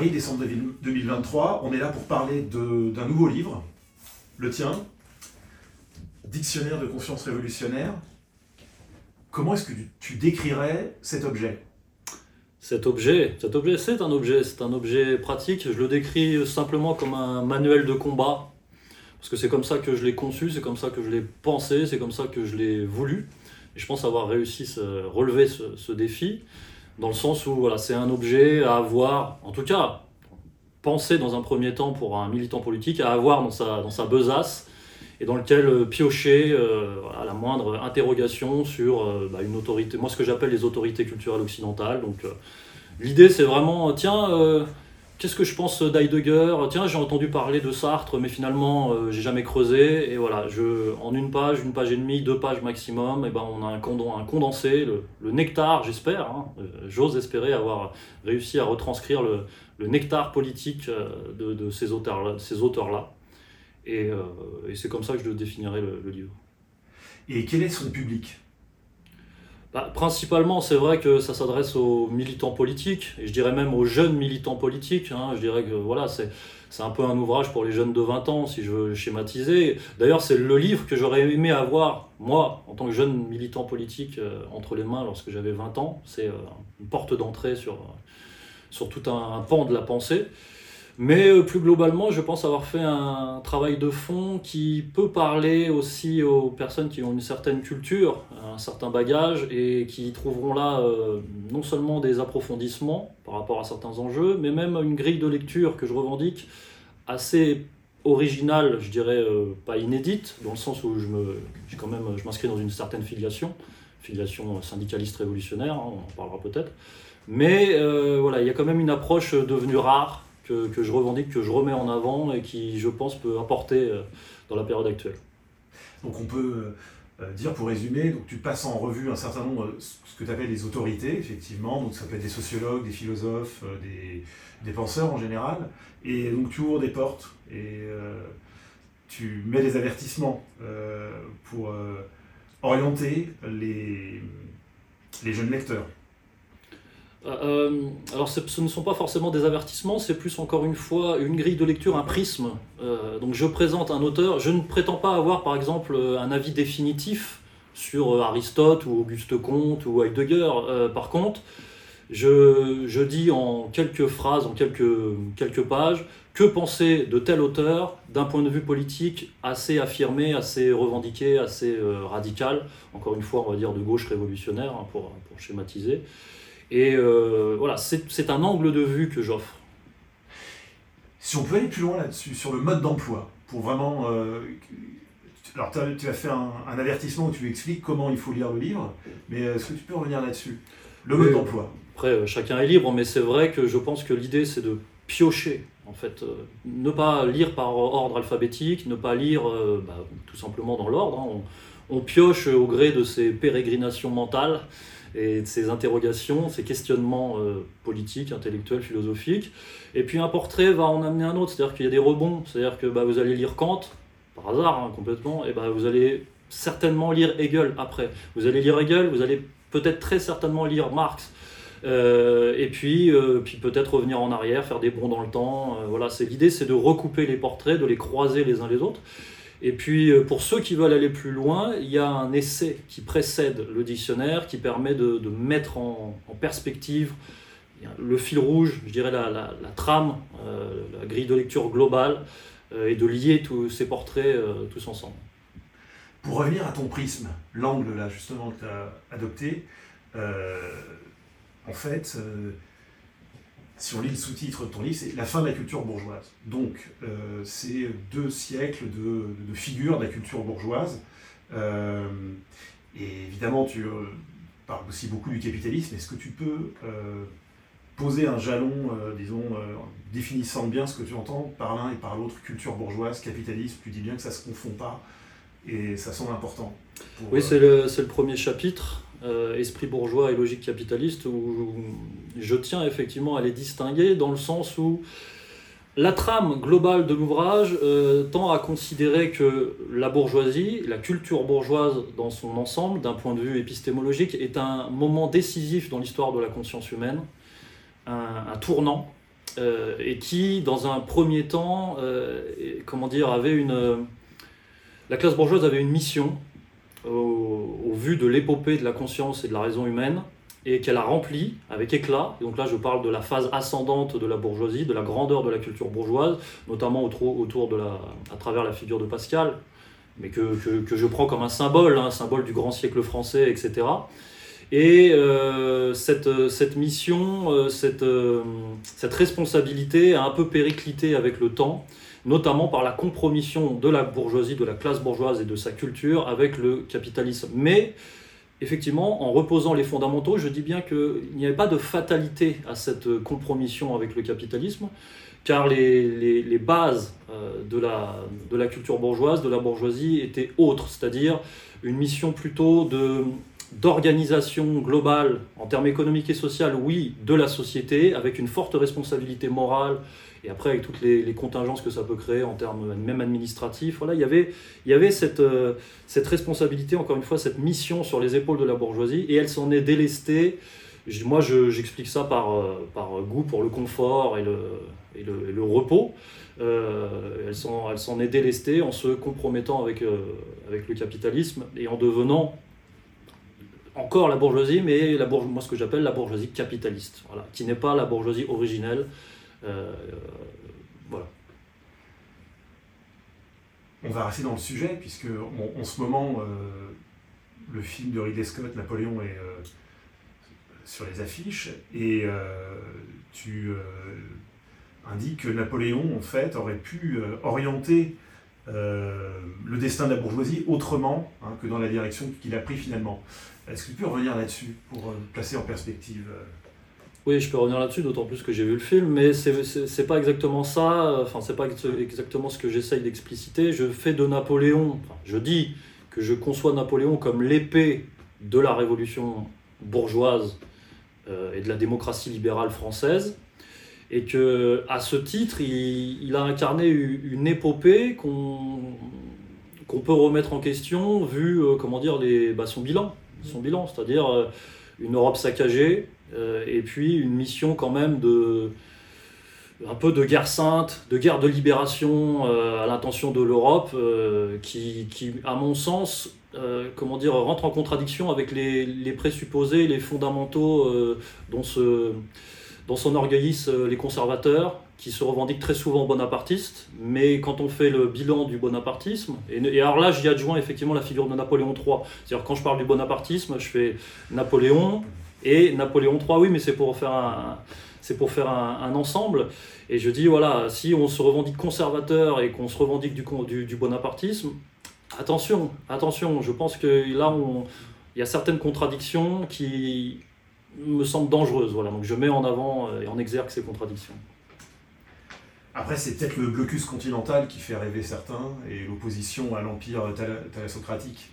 Paris, décembre 2023, on est là pour parler d'un nouveau livre, le tien, Dictionnaire de confiance révolutionnaire. Comment est-ce que tu décrirais cet objet? Cet objet, cet objet, c'est un objet, c'est un objet pratique. Je le décris simplement comme un manuel de combat, parce que c'est comme ça que je l'ai conçu, c'est comme ça que je l'ai pensé, c'est comme ça que je l'ai voulu. Et je pense avoir réussi à relever ce, défi, dans le sens où voilà, c'est un objet à avoir, en tout cas, pensé dans un premier temps pour un militant politique, à avoir dans sa, dans sa besace, et dans lequel euh, piocher euh, la moindre interrogation sur euh, bah, une autorité, moi ce que j'appelle les autorités culturelles occidentales. Donc l'idée c'est vraiment, tiens, qu'est-ce que je pense d'Heidegger? Tiens, j'ai entendu parler de Sartre, mais finalement j'ai jamais creusé. Et voilà, je, en une page, une page et demie, deux pages maximum, et eh ben, on a un, condensé, le, nectar, j'espère, hein, j'ose espérer avoir réussi à retranscrire le, nectar politique de, de ces auteurs-là. Ces auteurs. Euh, et, c'est comme ça que je définirais le, livre. Et quel est son public? Bah, Principalement, c'est vrai que ça s'adresse aux militants politiques, et je dirais même aux jeunes militants politiques. Hein. Je dirais que voilà, c'est, un peu un ouvrage pour les jeunes de 20 ans, si je veux schématiser. D'ailleurs, c'est le livre que j'aurais aimé avoir, moi, en tant que jeune militant politique, euh, entre les mains lorsque j'avais 20 ans. C'est euh, une porte d'entrée sur, tout un pan de la pensée. Mais euh, plus globalement, je pense avoir fait un travail de fond qui peut parler aussi aux personnes qui ont une certaine culture, un certain bagage, et qui trouveront là euh, non seulement des approfondissements par rapport à certains enjeux, mais même une grille de lecture que je revendique assez originale, je dirais euh, pas inédite, dans le sens où je me, quand même, je m'inscris dans une certaine filiation, filiation syndicaliste révolutionnaire, hein, on en parlera peut-être. Mais voilà, il y a quand même une approche devenue rare que, je revendique, que je remets en avant et qui, je pense, peut apporter euh, dans la période actuelle. Donc on peut euh, dire, pour résumer, donc tu passes en revue un certain nombre, ce que tu appelles les autorités, effectivement, donc ça peut être des sociologues, des philosophes, euh, des, penseurs en général, et donc tu ouvres des portes et tu mets des avertissements pour orienter les jeunes lecteurs. Euh, euh, alors ce ne sont pas forcément des avertissements, c'est plus encore une fois une grille de lecture, un prisme. Euh, donc je présente un auteur, je ne prétends pas avoir par exemple un avis définitif sur Aristote ou Auguste Comte ou Heidegger. par contre, je, dis en quelques phrases, en quelques, quelques pages, que penser de tel auteur d'un point de vue politique assez affirmé, assez revendiqué, assez radical, encore une fois on va dire de gauche révolutionnaire hein, pour, pour schématiser. Et euh, voilà, c'est un angle de vue que j'offre. Si on peut aller plus loin là-dessus, sur le mode d'emploi, pour vraiment... Euh, alors tu as fait un, avertissement où tu expliques comment il faut lire le livre, mais est-ce que tu peux revenir là-dessus? Le mode d'emploi. Après, euh, chacun est libre, mais c'est vrai que je pense que l'idée c'est de piocher, en fait. ne pas lire par ordre alphabétique, ne pas lire bah, tout simplement dans l'ordre. Hein. On, pioche au gré de ses pérégrinations mentales et de ces interrogations, ces questionnements euh, politiques, intellectuels, philosophiques. Et puis un portrait va en amener un autre, c'est-à-dire qu'il y a des rebonds, c'est-à-dire que bah, vous allez lire Kant, par hasard hein, complètement, et bah, vous allez certainement lire Hegel après. Vous allez lire Hegel, vous allez peut-être très certainement lire Marx. Euh, et puis, euh, puis peut-être revenir en arrière, faire des bonds dans le temps. voilà, l'idée, c'est de recouper les portraits, de les croiser les uns les autres. Et puis, euh, pour ceux qui veulent aller plus loin, il y a un essai qui précède le dictionnaire, qui permet de, mettre en, perspective le fil rouge, je dirais la, trame, euh, la grille de lecture globale, euh, et de lier tous ces portraits tous ensemble. Pour revenir à ton prisme, l'angle là justement que tu as adopté, en fait, si on lit le sous-titre de ton livre, c'est La fin de la culture bourgeoise. Donc, euh, c'est deux siècles de, figures de la culture bourgeoise. Euh, et évidemment, tu euh, parles aussi beaucoup du capitalisme. Est-ce que tu peux poser un jalon, disons, définissant bien ce que tu entends par l'un et par l'autre, culture bourgeoise, capitalisme Tu dis bien que ça ne se confond pas et ça semble important. oui, c'est le, le premier chapitre. Euh, esprit bourgeois et logique capitaliste, où je tiens effectivement à les distinguer dans le sens où la trame globale de l'ouvrage euh, tend à considérer que la bourgeoisie, la culture bourgeoise dans son ensemble, d'un point de vue épistémologique, est un moment décisif dans l'histoire de la conscience humaine, un, tournant, euh, et qui, dans un premier temps, la classe bourgeoise avait une mission au, vu de l'épopée de la conscience et de la raison humaine, et qu'elle a rempli avec éclat. Donc là, je parle de la phase ascendante de la bourgeoisie, de la grandeur de la culture bourgeoise, notamment autour, de la, à travers la figure de Pascal, mais que, que, que je prends comme un symbole, un symbole du grand siècle français, etc. Et euh, cette, cette, mission, euh, cette, euh, cette, responsabilité a un peu périclité avec le temps, notamment par la compromission de la bourgeoisie, de la classe bourgeoise et de sa culture avec le capitalisme. Mais effectivement, en reposant les fondamentaux, je dis bien qu'il n'y avait pas de fatalité à cette compromission avec le capitalisme, car les, bases euh, de la, culture bourgeoise, de la bourgeoisie, étaient autres, c'est-à-dire une mission plutôt d'organisation globale en termes économiques et sociaux, oui, de la société, avec une forte responsabilité morale et après, avec toutes les, contingences que ça peut créer en termes même administratifs, voilà, il y avait, il y avait cette, euh, cette responsabilité, encore une fois, cette mission sur les épaules de la bourgeoisie, et elle s'en est délestée. Moi, j'explique ça par, euh, par goût pour le confort et le, et le, le repos. Euh, elle s'en est délestée en se compromettant avec, euh, avec le capitalisme et en devenant encore la bourgeoisie, mais la bourge moi ce que j'appelle la bourgeoisie capitaliste, voilà, qui n'est pas la bourgeoisie originelle, voilà. On va rester dans le sujet, puisque en ce moment, euh, le film de Ridley Scott, Napoléon, est euh, sur les affiches, et tu indiques que Napoléon, en fait, aurait pu orienter le destin de la bourgeoisie autrement hein, que dans la direction qu'il a pris finalement. Est-ce que tu peux revenir là-dessus pour placer en perspective oui, je peux revenir là-dessus, d'autant plus que j'ai vu le film, mais c'est pas exactement ça, enfin, c'est pas exactement ce que j'essaye d'expliciter. Je fais de Napoléon, je dis que je conçois Napoléon comme l'épée de la révolution bourgeoise euh, et de la démocratie libérale française, et que à ce titre, il, a incarné une épopée qu'on peut remettre en question vu euh, comment dire les, bah, son bilan, son bilan, c'est-à-dire euh, une Europe saccagée, et puis une mission quand même de un peu de guerre sainte, de guerre de libération euh, à l'intention de l'Europe, euh, qui, qui, à mon sens, comment dire, rentre en contradiction avec les, les présupposés, les fondamentaux dont, se, dont s'enorgueillissent les conservateurs, qui se revendiquent très souvent bonapartistes, mais quand on fait le bilan du bonapartisme, et alors là j'y adjoins effectivement la figure de Napoléon III, c'est-à-dire quand je parle du bonapartisme, je fais Napoléon, et Napoléon III, oui, mais c'est pour faire un, c'est pour faire un, ensemble. Et je dis, voilà, si on se revendique conservateur et qu'on se revendique du, du, bonapartisme, attention, attention, je pense que là, il y a certaines contradictions qui me semblent dangereuses. Voilà, donc je mets en avant euh, et en exergue ces contradictions. Après, c'est peut-être le blocus continental qui fait rêver certains et l'opposition à l'empire thalassocratique.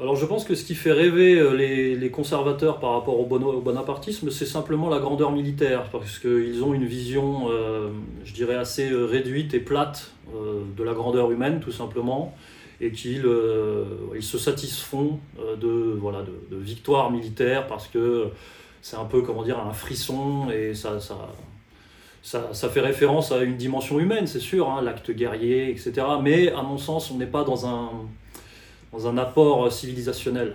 Alors je pense que ce qui fait rêver euh, les, conservateurs par rapport au, bonapartisme, c'est simplement la grandeur militaire, parce qu'ils ont une vision, euh, je dirais, assez euh, réduite et plate de la grandeur humaine, tout simplement, et qu'ils ils se satisfont de, voilà, de, victoires militaires, parce que c'est un peu, comment dire, un frisson, et ça, ça, ça, fait référence à une dimension humaine, c'est sûr, hein, l'acte guerrier, etc. Mais à mon sens, on n'est pas dans un dans un apport civilisationnel.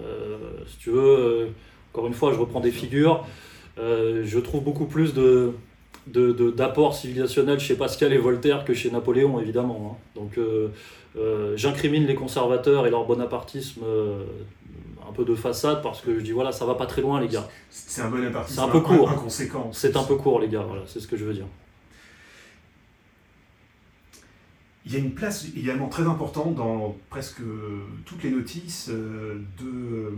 Euh, si tu veux, euh, encore une fois, je reprends des figures, euh, je trouve beaucoup plus de, d'apport civilisationnel chez Pascal et Voltaire que chez Napoléon, évidemment. Hein. Donc j'incrimine les conservateurs et leur bonapartisme un peu de façade parce que je dis voilà, ça va pas très loin, les gars. C'est un bonapartisme un peu court. inconséquent. C'est un peu court, les gars, voilà, c'est ce que je veux dire. Il y a une place également très importante dans presque toutes les notices euh, de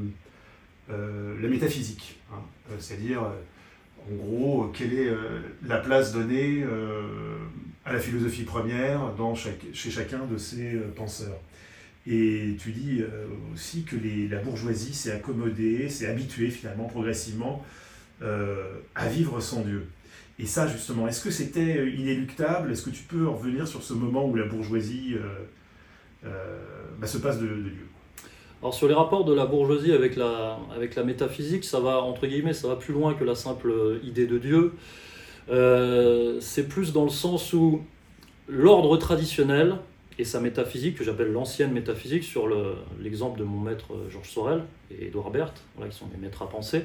euh, la métaphysique. Hein. Euh, c'est-à-dire, en gros, quelle est la place donnée à la philosophie première chez chacun de ces penseurs. Et tu dis aussi que la bourgeoisie s'est accommodée, s'est habituée finalement progressivement à vivre sans Dieu. Et ça, justement, est-ce que c'était inéluctable? Est-ce que tu peux revenir sur ce moment où la bourgeoisie bah, se passe de, Dieu? Alors sur les rapports de la bourgeoisie avec la, métaphysique, ça va, entre guillemets, ça va plus loin que la simple idée de Dieu. Euh, c'est plus dans le sens où l'ordre traditionnel et sa métaphysique, que j'appelle l'ancienne métaphysique, sur l'exemple de mon maître Georges Sorel et Edouard Berthe, qui sont des maîtres à penser,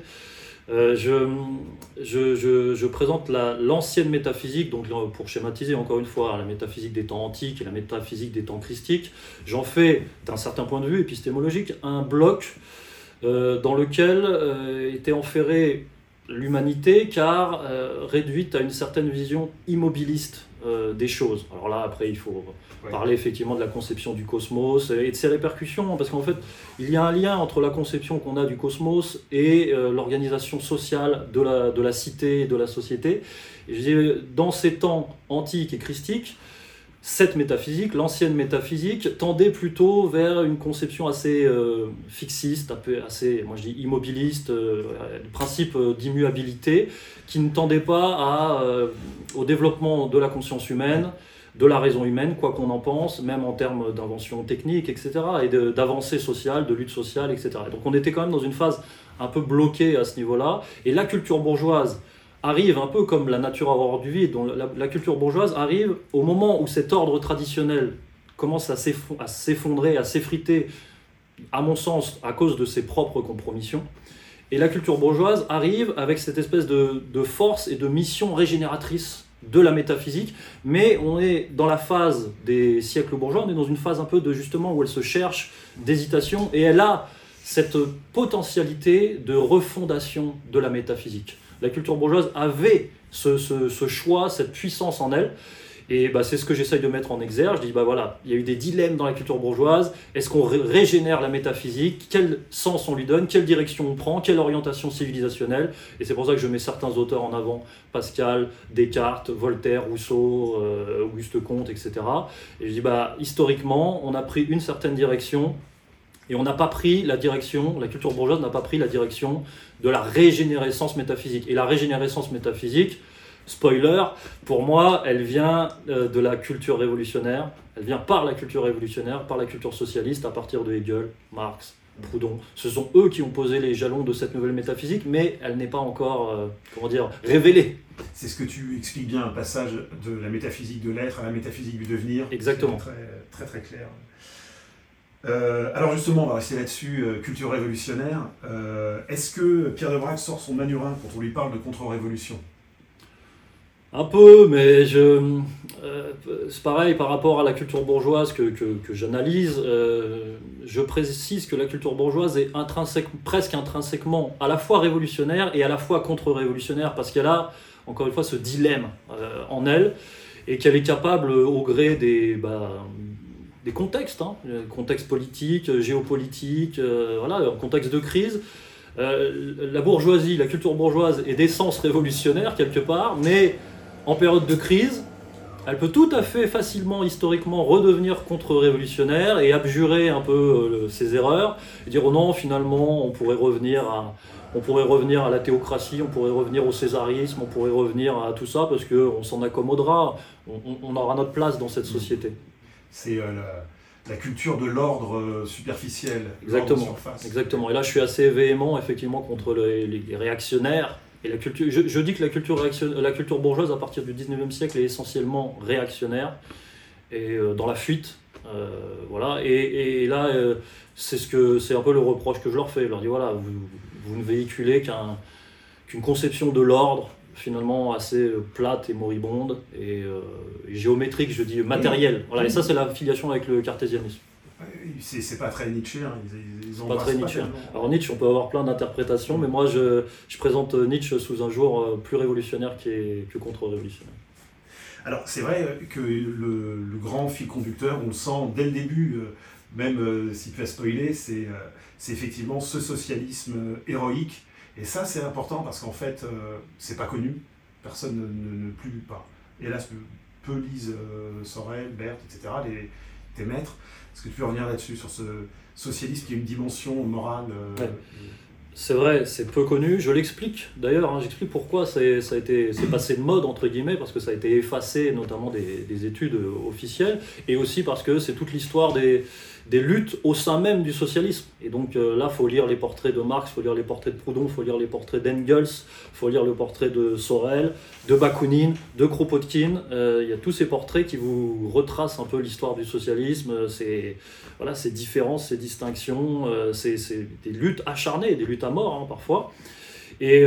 euh, je, présente l'ancienne métaphysique, donc pour schématiser encore une fois la métaphysique des temps antiques et la métaphysique des temps christiques. J'en fais, d'un certain point de vue épistémologique, un bloc euh, dans lequel euh, était enferré l'humanité, car réduite à une certaine vision immobiliste des choses. Alors là, après, il faut parler effectivement de la conception du cosmos et de ses répercussions, parce qu'en fait, il y a un lien entre la conception qu'on a du cosmos et euh, l'organisation sociale de la, de la cité et de la société. Et je dis, dans ces temps antiques et christiques, cette métaphysique, l'ancienne métaphysique, tendait plutôt vers une conception assez euh, fixiste, assez, moi je dis immobiliste, euh, principe d'immuabilité, qui ne tendait pas à, au développement de la conscience humaine, de la raison humaine, quoi qu'on en pense, même en termes d'invention technique, etc., et d'avancée sociale, de lutte sociale, etc. donc on était quand même dans une phase un peu bloquée à ce niveau-là, et la culture bourgeoise arrive un peu comme la nature horreur du vide, dont la, culture bourgeoise arrive au moment où cet ordre traditionnel commence à s'effondrer, à s'effriter, à mon sens, à cause de ses propres compromissions. Et la culture bourgeoise arrive avec cette espèce de, de force et de mission régénératrice de la métaphysique, mais on est dans la phase des siècles bourgeois, on est dans une phase un peu de justement où elle se cherche d'hésitation, et elle a cette potentialité de refondation de la métaphysique. La culture bourgeoise avait ce, choix, cette puissance en elle, et bah, c'est ce que j'essaye de mettre en exergue. Je dis, bah voilà, il y a eu des dilemmes dans la culture bourgeoise. Est-ce qu'on régénère la métaphysique? Quel sens on lui donne? Quelle direction on prend? Quelle orientation civilisationnelle? Et c'est pour ça que je mets certains auteurs en avant Pascal, Descartes, Voltaire, Rousseau, euh, Auguste Comte, etc. Et je dis, bah, historiquement, on a pris une certaine direction. Et on n'a pas pris la direction, la culture bourgeoise n'a pas pris la direction de la régénérescence métaphysique. Et la régénérescence métaphysique, Spoiler, pour moi, elle vient euh, de la culture révolutionnaire, elle vient par la culture révolutionnaire, par la culture socialiste, à partir de Hegel, Marx, Proudhon. Ce sont eux qui ont posé les jalons de cette nouvelle métaphysique, mais elle n'est pas encore, euh, comment dire, révélée. C'est ce que tu expliques bien, un passage de la métaphysique de l'être à la métaphysique du devenir. Exactement. Très, très, très clair. Euh, alors justement, on va rester là-dessus, culture révolutionnaire. Est-ce que Pierre de sort son manurin quand on lui parle de contre-révolution? Un peu, mais je, euh, c'est pareil par rapport à la culture bourgeoise que, j'analyse. Euh, je précise que la culture bourgeoise est intrinsèque, presque intrinsèquement à la fois révolutionnaire et à la fois contre-révolutionnaire, parce qu'elle a, encore une fois, ce dilemme euh, en elle, et qu'elle est capable, au gré des, bah, des contextes, hein, contexte politique, géopolitique, voilà, contexte de crise, la bourgeoisie, la culture bourgeoise est d'essence révolutionnaire quelque part, mais en période de crise, elle peut tout à fait facilement, historiquement, redevenir contre-révolutionnaire et abjurer un peu euh, ses erreurs, et dire oh non, finalement, on pourrait revenir à, on pourrait revenir à la théocratie, on pourrait revenir au césarisme, on pourrait revenir à tout ça parce qu'on s'en accommodera, on, aura notre place dans cette société. C'est euh, la, culture de l'ordre euh, superficiel. Exactement. Exactement. Et là, je suis assez véhément, effectivement, contre les réactionnaires et la culture, je, dis que la culture, la culture bourgeoise, à partir du 19e siècle, est essentiellement réactionnaire et euh, dans la fuite. Euh, voilà. Et, là, euh, c'est ce que c'est un peu le reproche que je leur fais. Je leur dis voilà, vous, vous ne véhiculez qu'une conception de l'ordre finalement assez plate et moribonde et, géométrique, je dis matérielle. Voilà. Et ça, c'est la filiation avec le cartésianisme. C'est pas très Nietzsche. Ils, pas très Nietzsche. Alors Nietzsche, on peut avoir plein d'interprétations, mais moi je, je, présente Nietzsche sous un jour euh, plus révolutionnaire qui que contre-révolutionnaire. Alors c'est vrai que le, le, grand fil conducteur, on le sent dès le début, euh, même euh, si tu as spoilé, c'est effectivement ce socialisme héroïque. Et ça c'est important parce qu'en fait, c'est pas connu. Personne ne, ne, plus pas. Hélas, peu lisent Sorel, Berthe, etc., les, tes maîtres. Est-ce que tu peux revenir là-dessus, sur ce socialisme qui a une dimension morale euh, c'est vrai, c'est peu connu. Je l'explique d'ailleurs, hein, j'explique pourquoi c'est passé de mode entre guillemets, parce que ça a été effacé notamment des, des études officielles, et aussi parce que c'est toute l'histoire des, des luttes au sein même du socialisme. Et donc euh, là, faut lire les portraits de Marx, faut lire les portraits de Proudhon, faut lire les portraits d'Engels, faut lire le portrait de Sorel, de Bakounine, de Kropotkin. Euh, il y a tous ces portraits qui vous retracent un peu l'histoire du socialisme, ces, voilà, ces différences, ces distinctions, euh, c'est des luttes acharnées, des luttes à mort hein, parfois. Et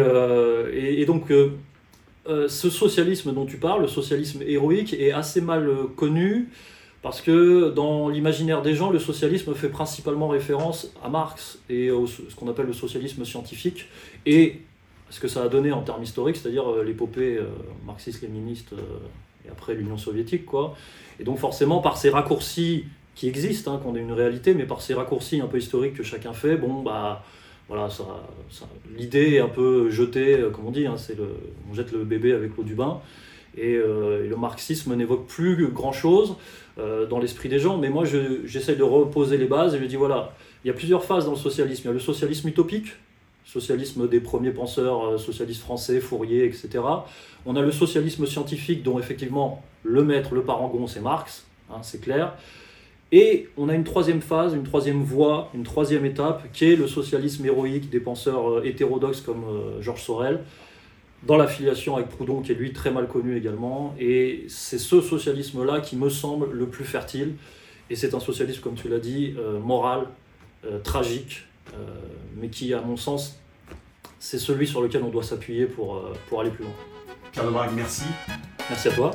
donc ce socialisme dont tu parles, le socialisme héroïque, est assez mal connu. Parce que dans l'imaginaire des gens, le socialisme fait principalement référence à Marx et à ce qu'on appelle le socialisme scientifique et ce que ça a donné en termes historiques, c'est-à-dire euh, l'épopée euh, marxiste-léniniste euh, et après l'Union soviétique. Quoi. Et donc forcément, par ces raccourcis qui existent, hein, qu'on ait une réalité, mais par ces raccourcis un peu historiques que chacun fait, bon, bah, voilà, l'idée est un peu jetée, comme on dit, hein, c'est le, on jette le bébé avec l'eau du bain. Et, le marxisme n'évoque plus grand-chose. Euh, dans l'esprit des gens. Mais moi, j'essaie de reposer les bases et je dis voilà, il y a plusieurs phases dans le socialisme. Il y a le socialisme utopique, socialisme des premiers penseurs euh, socialistes français, Fourier, etc. On a le socialisme scientifique, dont effectivement le maître, le parangon, c'est Marx, hein, c'est clair. Et on a une troisième phase, une troisième voie, une troisième étape, qui est le socialisme héroïque des penseurs euh, hétérodoxes comme Georges Sorel, dans l'affiliation avec Proudhon, qui est lui très mal connu également. Et c'est ce socialisme-là qui me semble le plus fertile. Et c'est un socialisme, comme tu l'as dit, euh, moral, euh, tragique, euh, mais qui, à mon sens, c'est celui sur lequel on doit s'appuyer pour, pour aller plus loin. Pierre merci. Merci à toi.